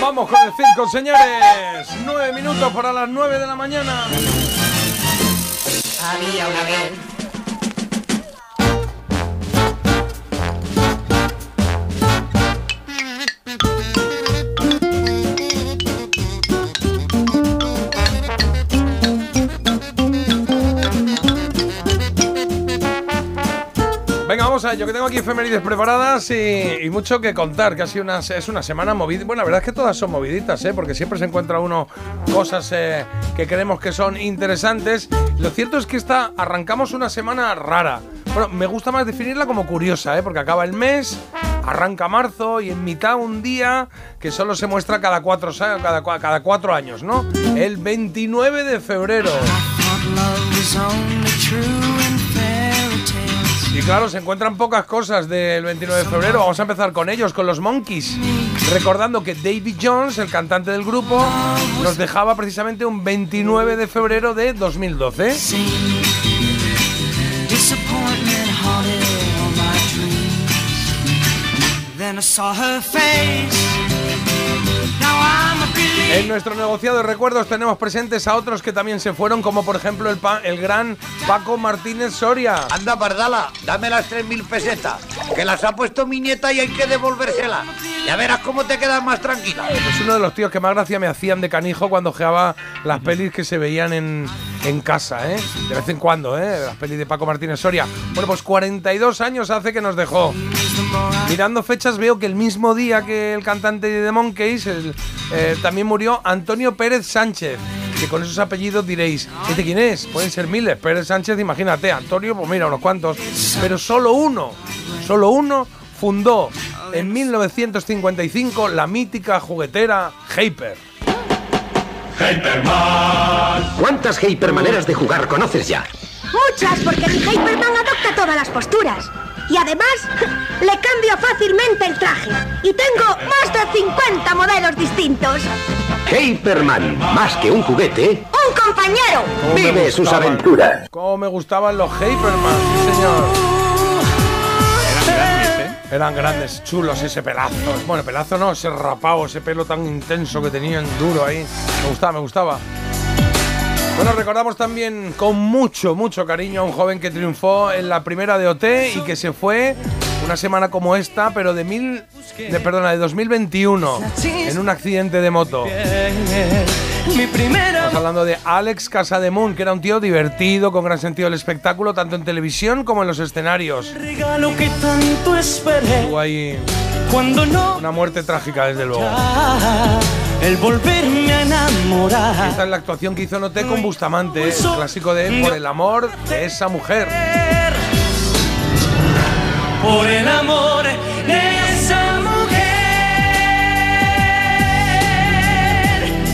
Vamos con el circo, señores. Nueve minutos para las nueve de la mañana. Había una vez Ello, que tengo aquí efemérides preparadas y, y mucho que contar, que ha sido una, es una semana movida. Bueno, la verdad es que todas son moviditas, ¿eh? porque siempre se encuentra uno cosas eh, que creemos que son interesantes. Lo cierto es que esta arrancamos una semana rara. Bueno, me gusta más definirla como curiosa, ¿eh? porque acaba el mes, arranca marzo y en mitad un día que solo se muestra cada cuatro, cada, cada cuatro años, ¿no? El 29 de febrero. Y claro, se encuentran pocas cosas del 29 de febrero. Vamos a empezar con ellos, con los Monkeys. Recordando que David Jones, el cantante del grupo, nos dejaba precisamente un 29 de febrero de 2012. Disappointment haunted all my dreams. Then I saw her face. En nuestro negociado de recuerdos tenemos presentes a otros que también se fueron, como por ejemplo el, pa- el gran Paco Martínez Soria. Anda, Pardala, dame las 3.000 pesetas, que las ha puesto mi nieta y hay que devolvérselas. Ya verás cómo te quedas más tranquila. Es uno de los tíos que más gracia me hacían de canijo cuando ojeaba las pelis que se veían en, en casa, ¿eh? De vez en cuando, ¿eh? Las pelis de Paco Martínez Soria. Bueno, pues 42 años hace que nos dejó. Mirando fechas veo que el mismo día que el cantante de The Monkeys el, eh, también murió Antonio Pérez Sánchez. Que con esos apellidos diréis, ¿este quién es? Pueden ser miles. Pérez Sánchez, imagínate. Antonio, pues mira, unos cuantos. Pero solo uno, solo uno fundó en 1955 la mítica juguetera Hyper. ¿Cuántas hypermaneras de jugar conoces ya? Muchas, porque mi Hyperman adopta todas las posturas. Y además, le cambio fácilmente el traje. Y tengo más de 50 modelos distintos. Hyperman, más que un juguete, ¡Un compañero! Vive sus aventuras. Cómo me gustaban los Hyperman, sí, señor. Eran grandes, ¿eh? Eran grandes, chulos ese pelazo. Bueno, pelazo no, ese rapado, ese pelo tan intenso que tenían duro ahí. Me gustaba, me gustaba. Bueno, recordamos también con mucho, mucho cariño a un joven que triunfó en la primera de OT y que se fue una semana como esta, pero de mil, de, perdona, de 2021, en un accidente de moto. Estamos hablando de Alex Casademun, que era un tío divertido, con gran sentido del espectáculo, tanto en televisión como en los escenarios. regalo que tanto esperé. Hubo ahí Cuando no una muerte trágica, desde luego. el volverme a enamorar. Esta es la actuación que hizo Noté con Bustamante, el clásico de Por el amor de esa mujer. Por el amor de esa mujer.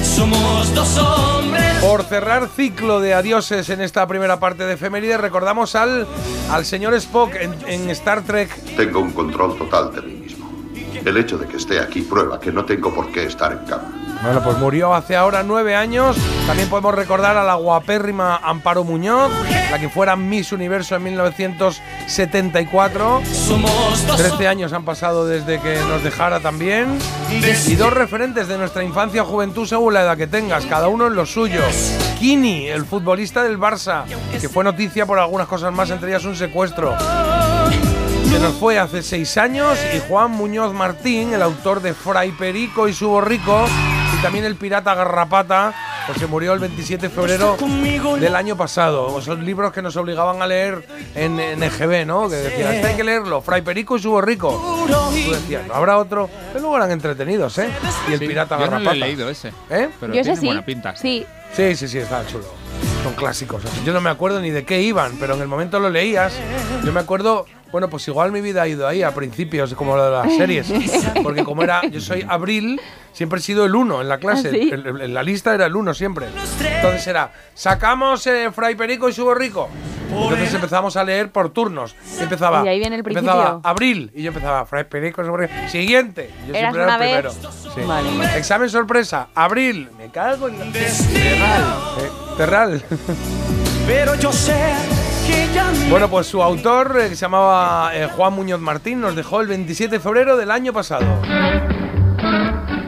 Somos dos hombres. Por cerrar ciclo de adioses en esta primera parte de efemérides, recordamos al, al señor Spock en, en Star Trek. Tengo un control total de mí mismo. El hecho de que esté aquí prueba que no tengo por qué estar en cama. Bueno, pues murió hace ahora nueve años. También podemos recordar a la guapérrima Amparo Muñoz, la que fuera Miss Universo en 1974. Somos dos 13 años han pasado desde que nos dejara también. Y dos referentes de nuestra infancia o juventud según la edad que tengas, cada uno en lo suyo. Kini, el futbolista del Barça, que fue noticia por algunas cosas más, entre ellas un secuestro. Se nos fue hace seis años. Y Juan Muñoz Martín, el autor de Fray Perico y su borrico. Y también el pirata Garrapata, pues se murió el 27 de febrero del año pasado. Esos libros que nos obligaban a leer en, en EGB, ¿no? Que decían, "Este hay que leerlo, Fray Perico y su borrico. Tú decías, no habrá otro. Pero luego eran entretenidos, ¿eh? Y el Sí, pirata Yo no lo Garrapata. he leído ese. ¿Eh? Pero Yo tiene sí. buena pinta. Sí. Sí, sí, sí, está chulo. Son clásicos. Yo no me acuerdo ni de qué iban, pero en el momento lo leías. Yo me acuerdo, bueno, pues igual mi vida ha ido ahí a principios, como lo de las series. Porque como era, yo soy Abril, siempre he sido el uno en la clase. ¿Ah, sí? El- el- en la lista era el uno siempre. Entonces era, sacamos eh, Fray Perico y su borrico. Entonces empezamos a leer por turnos. Y empezaba, Y ahí viene el empezaba principio. Abril y yo empezaba Fray Perico y su borrico. Siguiente. Yo Eras siempre era el vez. primero. Sí. Vale. Examen sorpresa, Abril. Me cago en la... Terral. Eh, Terral. Pero yo sé Bueno, pues su autor, eh, que se llamaba eh, Juan Muñoz Martín, nos dejó el 27 de febrero del año pasado.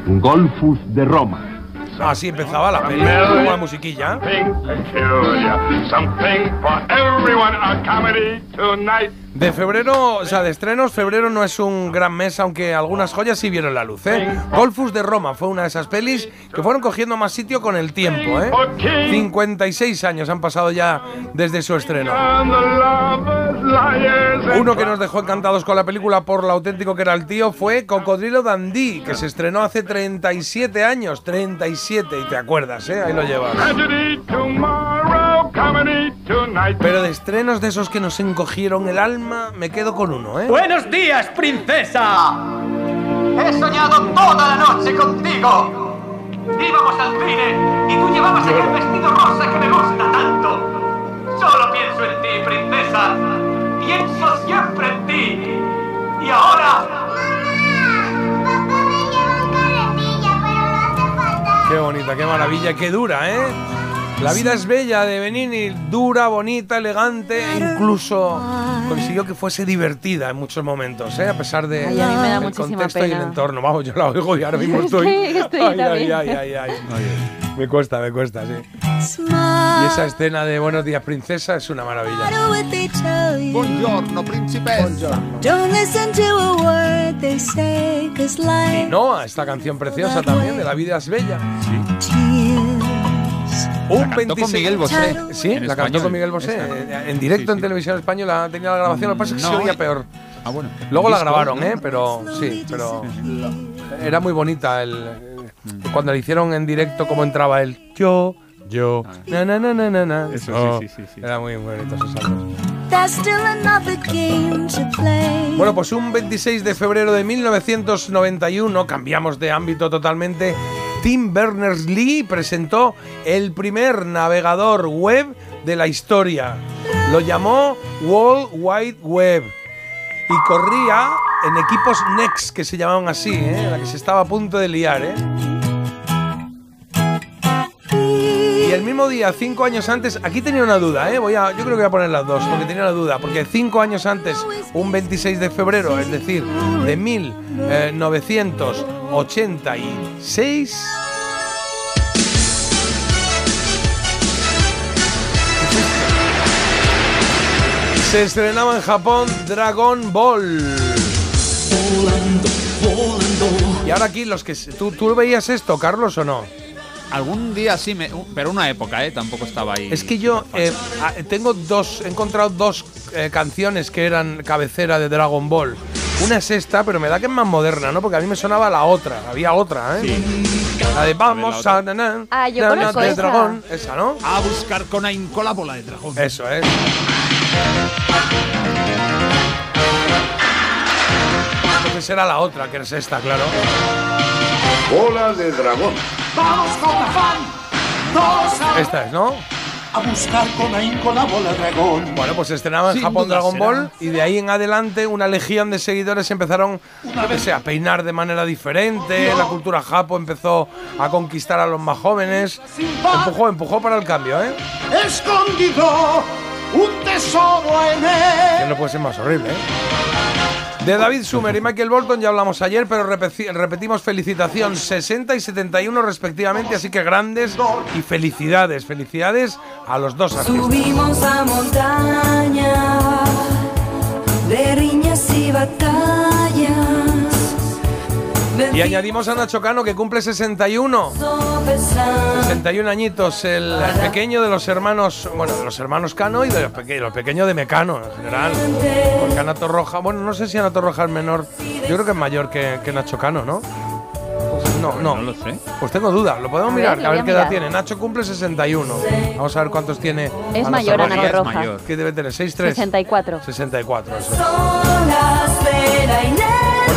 Golfus de Roma. Así empezaba la peli, con la musiquilla. De febrero, o sea, de estrenos, febrero no es un gran mes, aunque algunas joyas sí vieron la luz. ¿eh? Golfus de Roma fue una de esas pelis que fueron cogiendo más sitio con el tiempo. ¿eh? 56 años han pasado ya desde su estreno. Uno que nos dejó encantados con la película por lo auténtico que era el tío fue Cocodrilo Dandy, que se estrenó hace 37 años. 37, y te acuerdas, ¿eh? ahí lo llevas. Pero de estrenos de esos que nos encogieron el alma, me quedo con uno, ¿eh? ¡Buenos días, princesa! He soñado toda la noche contigo. Íbamos al cine y tú llevabas aquel vestido rosa que me gusta tanto. Solo pienso en ti, princesa. Pienso siempre en ti. Y ahora... Qué bonita, qué maravilla, qué dura, ¿eh? La vida es bella de Benini, dura, bonita, elegante, incluso consiguió que fuese divertida en muchos momentos, ¿eh? a pesar de Ay, a mí me da el contexto y el entorno. Vamos, yo la oigo y ahora mismo Es estoy. estoy ay, ay, también. ay, ay, ay. Me cuesta, me cuesta, sí. Y esa escena de Buenos días, princesa es una maravilla. Buongiorno, say, cause Y Noah, esta canción preciosa también de La vida es bella. La Un cantó 26 con Miguel Bosé. Sí, en la cantó con Miguel Bosé. Eh, En directo en televisión española tenía la grabación, lo que pasa es que se oía eh. peor. Ah, bueno. Luego la grabaron. ¿eh? Pero sí, pero era muy bonita el cuando le hicieron en directo cómo entraba el yo, yo, na na na na na na. Eso sí, Oh, sí, sí, sí. Era muy bonito esos. Bueno, pues un 26 de febrero de 1991, cambiamos de ámbito totalmente, Tim Berners-Lee presentó el primer navegador web de la historia. Lo llamó World Wide Web y corría en equipos Next, que se llamaban así, ¿eh? la que se estaba a punto de liar. ¿eh? Y el mismo día, cinco años antes, aquí tenía una duda, ¿eh? Voy a, yo creo que voy a poner las dos, porque tenía una duda, porque cinco años antes, un 26 de febrero, es decir, de 1986, se estrenaba en Japón Dragon Ball. Y ahora aquí los que tú, tú veías esto, Carlos, o no? Algún día sí, me, pero una época, ¿eh? Tampoco estaba ahí. Es que yo eh, ah, tengo dos, he encontrado dos eh, canciones que eran cabecera de Dragon Ball. Una es esta, pero me da que es más moderna, ¿no? Porque a mí me sonaba la otra, había otra, ¿eh? La de Vamos a na, na, Ah, yo na, na, conozco de esa. dragón, esa, ¿no? A buscar con la bola de dragón. Eso es. Entonces era la otra, que es esta, claro. Bola de dragón. ¡Vamos con a, Esta es, ¿no? A buscar con ahínco la bola dragón! Bueno, pues estrenaba en Sin Japón Dragon será. Ball y de ahí en adelante una legión de seguidores empezaron, sé, a peinar de manera diferente, la cultura japo empezó a conquistar a los más jóvenes, empujó, empujó para el cambio, ¿eh? ¡Escondido! ¡Un tesoro en Que él! no puede ser más horrible, ¿eh? De David Sumer y Michael Bolton ya hablamos ayer, pero repetimos felicitación 60 y 71 respectivamente, así que grandes y felicidades, felicidades a los dos artistas. Subimos a montaña de riñas y batallas. Y añadimos a Nacho Cano que cumple 61. 61 añitos, el pequeño de los hermanos, bueno, de los hermanos Cano y de los, peque- los pequeños de Mecano en general. Porque Ana Torroja, bueno, no sé si Ana Torroja es menor, yo creo que es mayor que, que Nacho Cano, ¿no? Pues no, no. No lo sé. Pues tengo dudas, lo podemos A ver, mirar, a ver qué edad mirar. tiene. Nacho cumple 61. Vamos a ver cuántos tiene. Es mayor, Ana mayor. ¿Qué debe tener? ¿6'3? 64. 64, eso.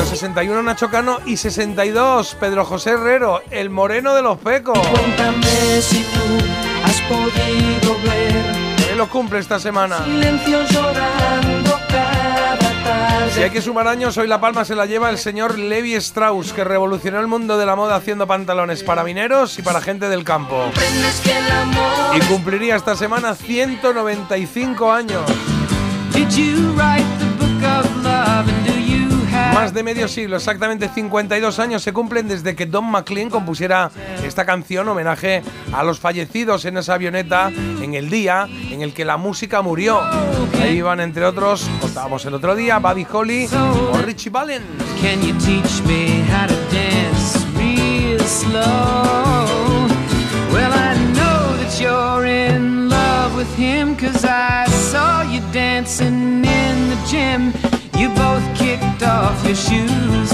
Bueno, 61 Nacho Cano y 62 Pedro José Herrero, el moreno de los pecos. Cuéntame si tú has podido ver ¿Qué lo cumple esta semana? silencio llorando cada tarde. Si hay que sumar años, hoy la palma se la lleva el señor Levi Strauss, que revolucionó el mundo de la moda haciendo pantalones para mineros y para gente del campo. Y cumpliría esta semana 195 años. Did you write the Más de medio siglo, exactamente 52 años se cumplen desde que Don McLean compusiera esta canción homenaje a los fallecidos en esa avioneta en el día en el que la música murió. Ahí iban entre otros, contábamos el otro día, Buddy Holly o Richie Valens. Him, cause I saw you dancing in the gym. You both kicked off your shoes.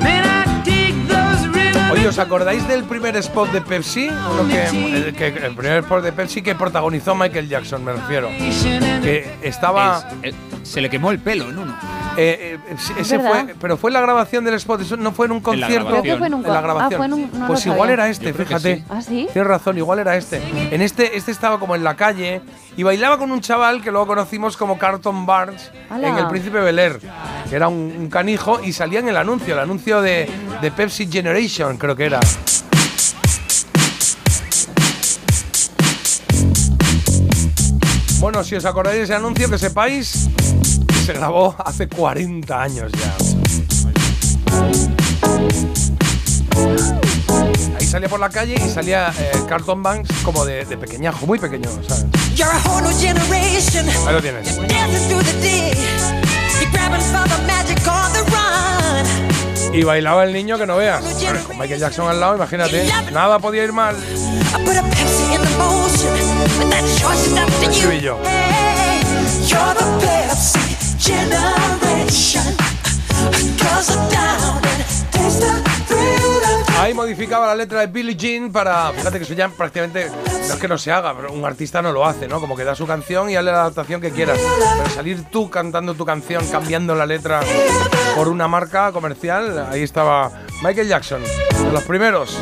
Man, I dig those rhythms. Oye, ¿os acordáis del primer spot de Pepsi? Lo que, el, que- el primer spot de Pepsi que protagonizó Michael Jackson, me refiero. Que estaba... Es- eh, se le quemó el pelo en uno. Eh, eh, ese verdad. fue, pero fue la grabación del spot, eso no fue en un En la concierto. grabación. Creo que fue en un En la ah, grabación. fue en un- no pues igual era este, fíjate. sí. ¿Ah, sí? Tienes razón, igual era este. En este, este estaba como en la calle y bailaba con un chaval que luego conocimos como Carlton Barnes ¡Hala! en El Príncipe Bel Air, que era un, un canijo y salía en el anuncio, el anuncio de, de Pepsi Generation, creo que era. Bueno, si os acordáis de ese anuncio, que sepáis se grabó hace 40 años ya. Ahí salía por la calle y salía eh, Carlton Banks como de, de pequeñajo, muy pequeño, ¿sabes? Ahí lo tienes. Y bailaba el niño que no veas. Bueno, Con Michael Jackson al lado, imagínate. Nada podía ir mal. Estribillo. You're the Pepsi Ahí modificaba la letra de Billie Jean para. Fíjate que eso ya prácticamente. No es que no se haga, pero un artista no lo hace, ¿no? Como que da su canción y hazle la adaptación que quieras. Pero salir tú cantando tu canción, cambiando la letra por una marca comercial, ahí estaba Michael Jackson, de los primeros.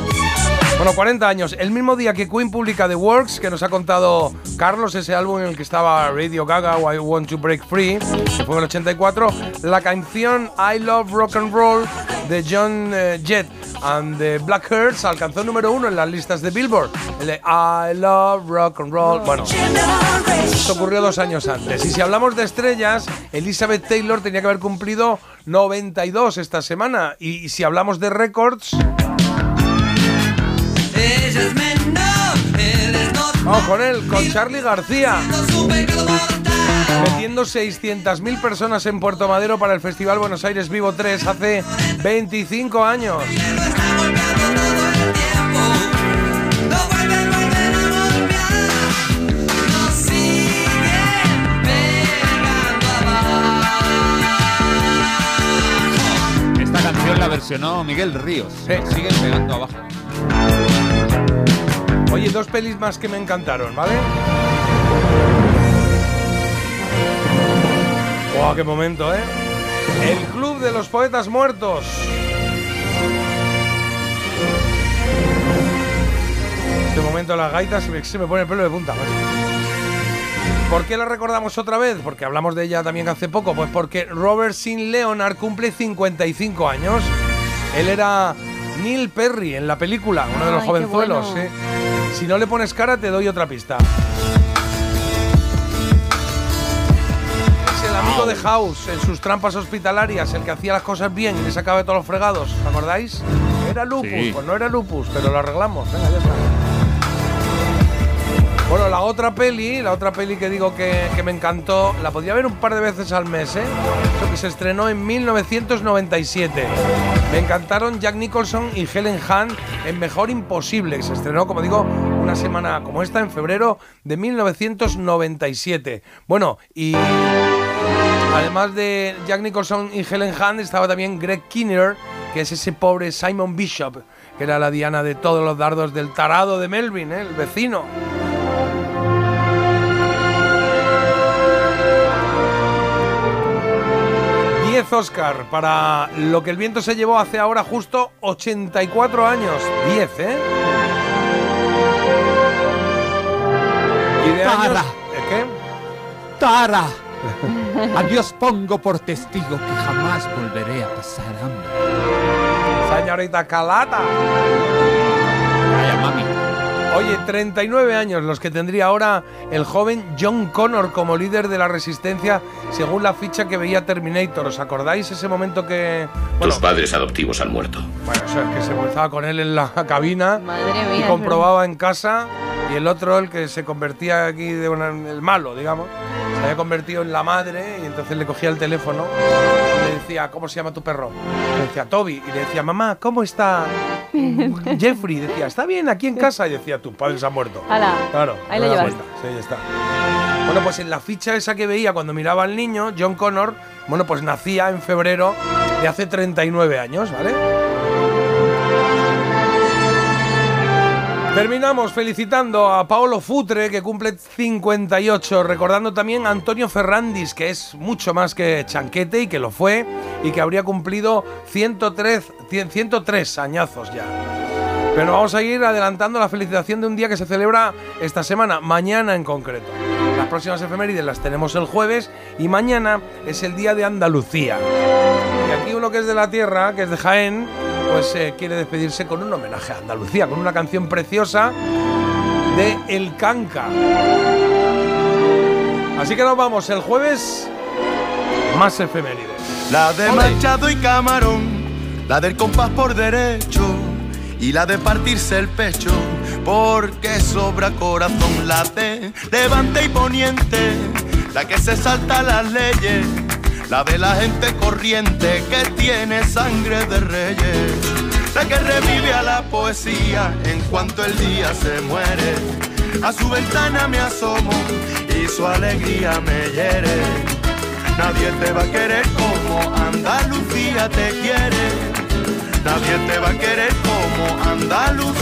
Bueno, 40 años. El mismo día que Queen publica The Works, que nos ha contado Carlos, ese álbum en el que estaba Radio Gaga o I Want to Break Free, que fue en el 84, la canción I Love Rock and Roll de John eh, Jett and the Black Hearts alcanzó número uno en las listas de Billboard. El de I Love Rock and Roll. Bueno, esto ocurrió dos años antes. Y si hablamos de estrellas, Elizabeth Taylor tenía que haber cumplido 92 esta semana. Y si hablamos de récords... Vamos con él, con Charlie García. Metiendo 600.000 personas en Puerto Madero para el Festival Buenos Aires Vivo 3 hace 25 años. Esta canción la versionó Miguel Ríos. Siguen pegando abajo. Oye, dos pelis más que me encantaron, ¿vale? ¡Wow, qué momento, eh! El Club de los Poetas Muertos. Este momento las gaitas se me, se me pone el pelo de punta. macho. ¿Por qué la recordamos otra vez? Porque hablamos de ella también hace poco. Pues porque Robert Sin Leonard cumple 55 años. Él era Neil Perry en la película, uno de los Ay, jovenzuelos. bueno. sí. Si no le pones cara, te doy otra pista. Es el amigo de House en sus trampas hospitalarias, el que hacía las cosas bien y le sacaba de todos los fregados. ¿Os acordáis? Era lupus, Sí. pues no era lupus, pero lo arreglamos. Venga, ya está. Bueno, la otra peli, la otra peli que digo que, que me encantó, la podía ver un par de veces al mes, ¿eh? Eso que se estrenó en 1997. Me encantaron Jack Nicholson y Helen Hunt en Mejor Imposible, que se estrenó, como digo, una semana como esta, en febrero de 1997. Bueno, y además de Jack Nicholson y Helen Hunt, estaba también Greg Kinnear, que es ese pobre Simon Bishop, que era la diana de todos los dardos del tarado de Melvin, ¿eh? el vecino. 10 Oscar para lo que el viento se llevó hace ahora justo 84 años. 10, ¿eh? Y de años... Tara. ¿Eh, ¿Qué? ¡Tara! A Dios pongo por testigo que jamás volveré a pasar hambre. Señorita Calata. Vaya mami. Oye, 39 años los que tendría ahora el joven John Connor como líder de la resistencia según la ficha que veía Terminator. ¿Os acordáis ese momento que... Tus padres adoptivos han muerto. Bueno, eso es que se estaba con él en la cabina Madre mía, y comprobaba en casa y el otro, el que se convertía aquí de una- el malo, digamos, se había convertido en la madre y entonces le cogía el teléfono y le decía, ¿cómo se llama tu perro? Le decía, Toby. Y le decía, mamá, ¿cómo está Jeffrey? Y decía, está bien aquí en casa. Y decía, tus padres han muerto. Hala, Claro. ahí no lo da llevas. Sí, ya está. Bueno, pues en la ficha esa que veía cuando miraba al niño, John Connor, bueno, pues nacía en febrero de hace 39 años, ¿vale? Terminamos felicitando a Paolo Futre, que cumple 58, recordando también a Antonio Ferrandis, que es mucho más que chanquete y que lo fue, y que habría cumplido 103, 100 103 añazos ya. Pero vamos a ir adelantando la felicitación de un día que se celebra esta semana, mañana en concreto. Las próximas efemérides las tenemos el jueves y mañana es el día de Andalucía. Y aquí uno que es de la tierra, que es de Jaén, pues eh, quiere despedirse con un homenaje a Andalucía, con una canción preciosa de El Canca. Así que nos vamos el jueves, más efemérides. La de. Machado y Camarón, la del compás por derecho y la de partirse el pecho, porque sobra corazón, la de levante y poniente, la que se salta las leyes, la de la gente corriente que tiene sangre de reyes, la que revive a la poesía en cuanto el día se muere. A su ventana me asomo y su alegría me hiere. Nadie te va a querer como Andalucía te quiere. Nadie te va a querer como Andalucía.